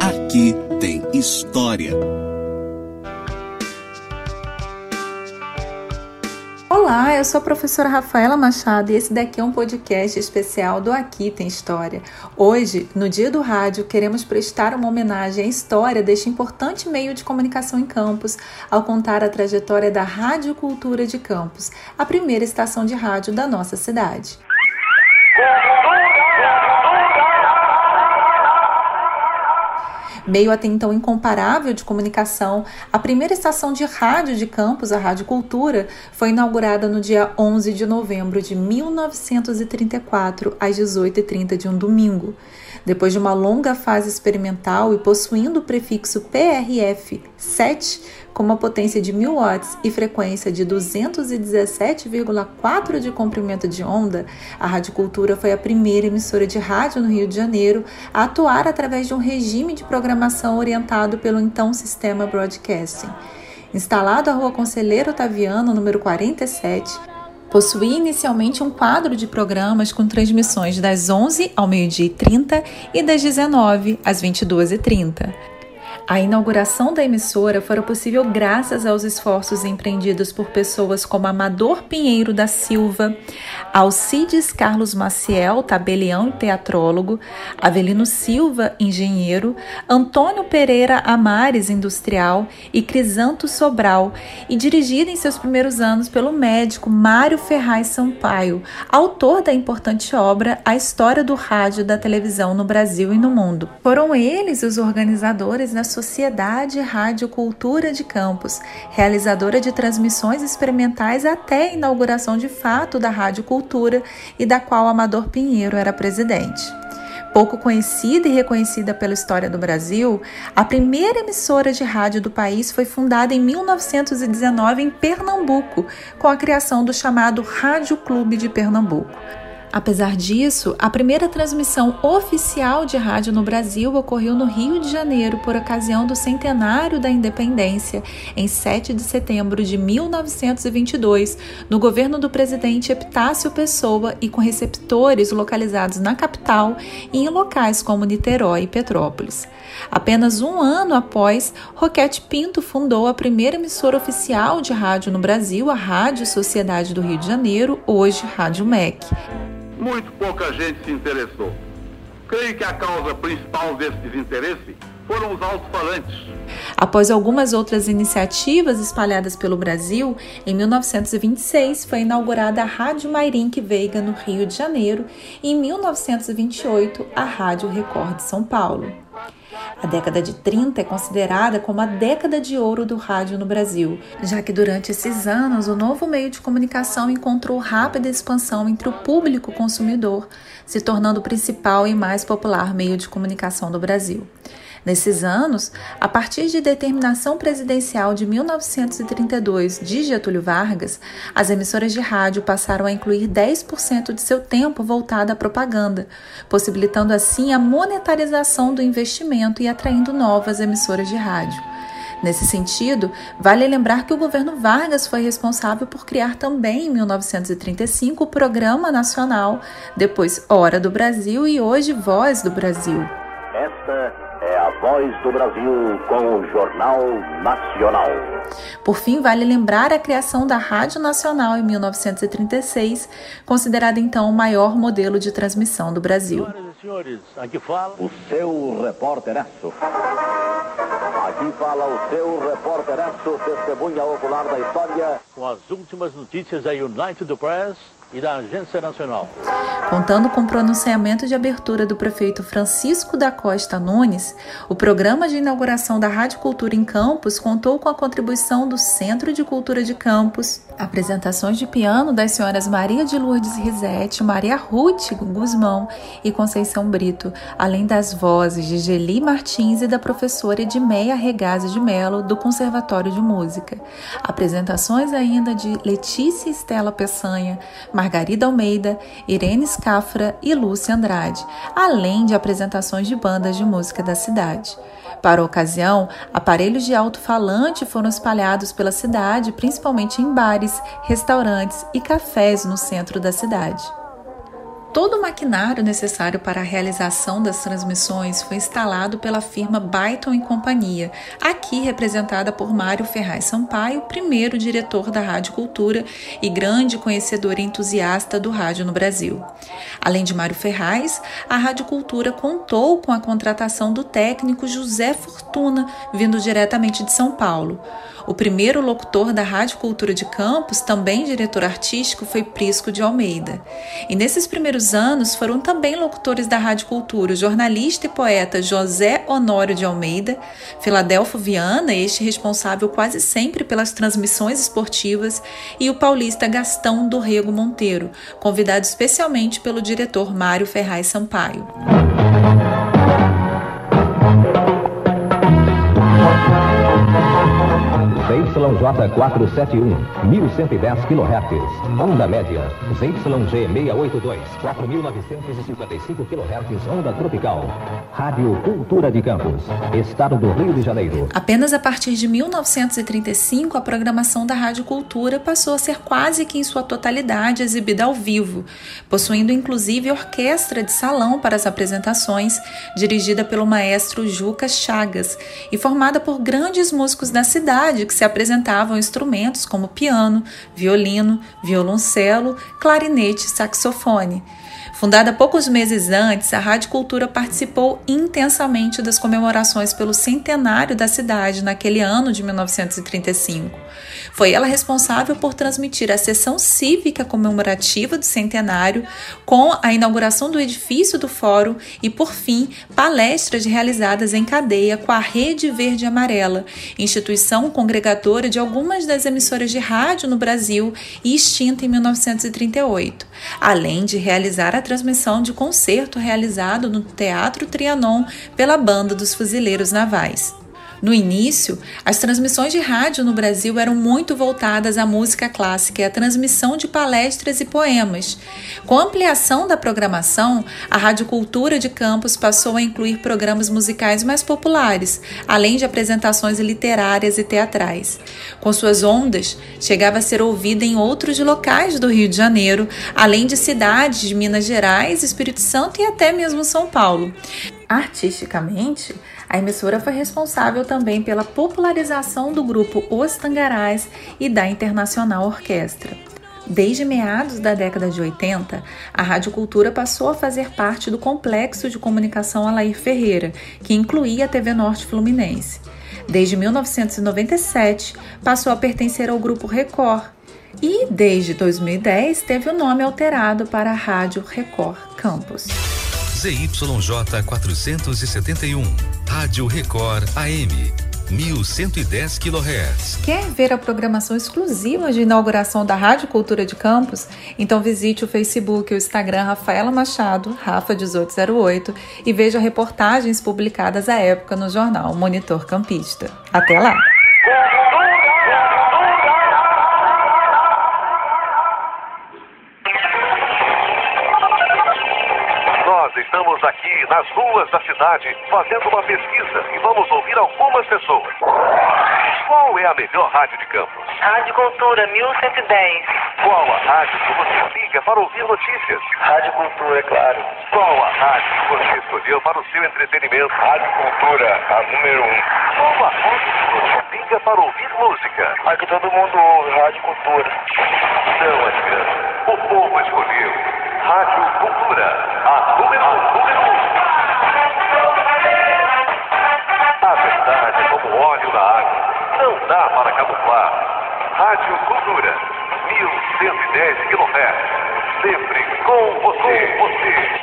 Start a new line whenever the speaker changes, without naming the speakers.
Aqui tem história.
Olá, eu sou a professora Rafaela Machado e esse daqui é um podcast especial do Aqui Tem História. Hoje, no Dia do Rádio, queremos prestar uma homenagem à história deste importante meio de comunicação em Campos, ao contar a trajetória da Rádio Cultura de Campos, a primeira estação de rádio da nossa cidade. Meio até então incomparável de comunicação, a primeira estação de rádio de Campos, a Rádio Cultura, foi inaugurada no dia 11 de novembro de 1934, às 18h30 de um domingo. Depois de uma longa fase experimental e possuindo o prefixo PRF 7, com uma potência de 1000 watts e frequência de 217,4 de comprimento de onda, a Rádio Cultura foi a primeira emissora de rádio no Rio de Janeiro a atuar através de um regime de programação orientado pelo então Sistema Broadcasting. Instalado à Rua Conselheiro Otaviano, número 47, possuía inicialmente um quadro de programas com transmissões das 11 ao meio-dia e 30 e das 19 às 22h30. A inauguração da emissora foi possível graças aos esforços empreendidos por pessoas como Amador Pinheiro da Silva, Alcides Carlos Maciel, tabelião e teatrólogo, Avelino Silva, engenheiro, Antônio Pereira Amares, industrial e Crisanto Sobral, e dirigida em seus primeiros anos pelo médico Mário Ferraz Sampaio, autor da importante obra A História do Rádio e da Televisão no Brasil e no Mundo. Foram eles os organizadores da Sociedade Rádio Cultura de Campos, realizadora de transmissões experimentais até a inauguração de fato da Rádio Cultura e da qual Amador Pinheiro era presidente. Pouco conhecida e reconhecida pela história do Brasil, a primeira emissora de rádio do país foi fundada em 1919 em Pernambuco, com a criação do chamado Rádio Clube de Pernambuco. Apesar disso, a primeira transmissão oficial de rádio no Brasil ocorreu no Rio de Janeiro por ocasião do centenário da independência, em 7 de setembro de 1922, no governo do presidente Epitácio Pessoa e com receptores localizados na capital e em locais como Niterói e Petrópolis. Apenas um ano após, Roquete Pinto fundou a primeira emissora oficial de rádio no Brasil, a Rádio Sociedade do Rio de Janeiro, hoje Rádio MEC
muito pouca gente se interessou. Creio que a causa principal desse desinteresse foram os alto-falantes.
Após algumas outras iniciativas espalhadas pelo Brasil, em 1926 foi inaugurada a Rádio Mairink Veiga no Rio de Janeiro e em 1928 a Rádio Record de São Paulo. A década de 30 é considerada como a década de ouro do rádio no Brasil, já que durante esses anos o novo meio de comunicação encontrou rápida expansão entre o público consumidor, se tornando o principal e mais popular meio de comunicação do Brasil. Nesses anos, a partir de determinação presidencial de 1932 de Getúlio Vargas, as emissoras de rádio passaram a incluir 10% de seu tempo voltado à propaganda, possibilitando assim a monetarização do investimento e atraindo novas emissoras de rádio. Nesse sentido, vale lembrar que o governo Vargas foi responsável por criar também, em 1935, o Programa Nacional, depois Hora do Brasil e hoje Voz do Brasil.
Voz do Brasil com o Jornal Nacional.
Por fim, vale lembrar a criação da Rádio Nacional em 1936, considerada então o maior modelo de transmissão do Brasil.
Senhoras e senhores, aqui fala o seu repórteraço. Aqui fala o seu repórteraço, testemunha ocular da história, com as últimas notícias da United Press e da Agência Nacional.
Contando com o pronunciamento de abertura do prefeito Francisco da Costa Nunes, o programa de inauguração da Rádio Cultura em Campos contou com a contribuição do Centro de Cultura de Campos, apresentações de piano das senhoras Maria de Lourdes Risete, Maria Ruth Guzmão e Conceição Brito, além das vozes de Geli Martins e da professora Edmeia Regazi de Melo, do Conservatório de Música. Apresentações ainda de Letícia Estela Peçanha, Margarida Almeida, Irene Scafra e Lúcia Andrade, além de apresentações de bandas de música da cidade. Para a ocasião, aparelhos de alto-falante foram espalhados pela cidade, principalmente em bares, restaurantes e cafés no centro da cidade. Todo o maquinário necessário para a realização das transmissões foi instalado pela firma Byton e Companhia, aqui representada por Mário Ferraz Sampaio, primeiro diretor da Rádio Cultura e grande conhecedor e entusiasta do rádio no Brasil. Além de Mário Ferraz, a Rádio Cultura contou com a contratação do técnico José Fortuna, vindo diretamente de São Paulo. O primeiro locutor da Rádio Cultura de Campos, também diretor artístico, foi Prisco de Almeida. E nesses primeiros anos foram também locutores da Rádio Cultura o jornalista e poeta José Honório de Almeida, Filadelfo Viana, este responsável quase sempre pelas transmissões esportivas, e o paulista Gastão do Rego Monteiro, convidado especialmente pelo diretor Mário Ferraz Sampaio.
ZYJ471, 1110 kHz. Onda média, ZYG682, 4955 kHz, onda tropical. Rádio Cultura de Campos, Estado do Rio de Janeiro.
Apenas a partir de 1935, a programação da Rádio Cultura passou a ser quase que em sua totalidade exibida ao vivo, possuindo inclusive orquestra de salão para as apresentações, dirigida pelo maestro Juca Chagas e formada por grandes músicos da cidade que se apresentavam instrumentos como piano, violino, violoncelo, clarinete e saxofone. Fundada poucos meses antes, a Rádio Cultura participou intensamente das comemorações pelo centenário da cidade naquele ano de 1935. Foi ela responsável por transmitir a sessão cívica comemorativa do centenário, com a inauguração do edifício do Fórum e, por fim, palestras realizadas em cadeia com a Rede Verde Amarela, instituição congregadora de algumas das emissoras de rádio no Brasil e extinta em 1938, além de realizar a transmissão de concerto realizado no Teatro Trianon pela Banda dos Fuzileiros Navais. No início, as transmissões de rádio no Brasil eram muito voltadas à música clássica e à transmissão de palestras e poemas. Com a ampliação da programação, a Rádio Cultura de Campos passou a incluir programas musicais mais populares, além de apresentações literárias e teatrais. Com suas ondas, chegava a ser ouvida em outros locais do Rio de Janeiro, além de cidades de Minas Gerais, Espírito Santo e até mesmo São Paulo. Artisticamente, a emissora foi responsável também pela popularização do grupo Os Tangarás e da Internacional Orquestra. Desde meados da década de 80, a Rádio Cultura passou a fazer parte do complexo de comunicação Alair Ferreira, que incluía a TV Norte Fluminense. Desde 1997, passou a pertencer ao Grupo Record e, desde 2010, teve o nome alterado para Rádio Record Campus.
ZYJ 471, Rádio Record AM. 1110 kHz.
Quer ver a programação exclusiva de inauguração da Rádio Cultura de Campos? Então visite o Facebook e o Instagram Rafaela Machado, Rafa1808, e veja reportagens publicadas à época no jornal Monitor Campista. Até lá!
Aqui nas ruas da cidade fazendo uma pesquisa e vamos ouvir algumas pessoas. Qual é a melhor rádio de Campos?
Rádio Cultura 1110.
Qual a rádio que você liga para ouvir notícias?
Rádio Cultura, é claro.
Qual a rádio que você escolheu para o seu entretenimento?
Rádio Cultura, a número 1. Um.
Qual a rádio que você liga para ouvir música?
Aqui todo mundo ouve Rádio Cultura.
Não adianta. O povo escolheu Rádio Cultura, Sempre com você. Com você.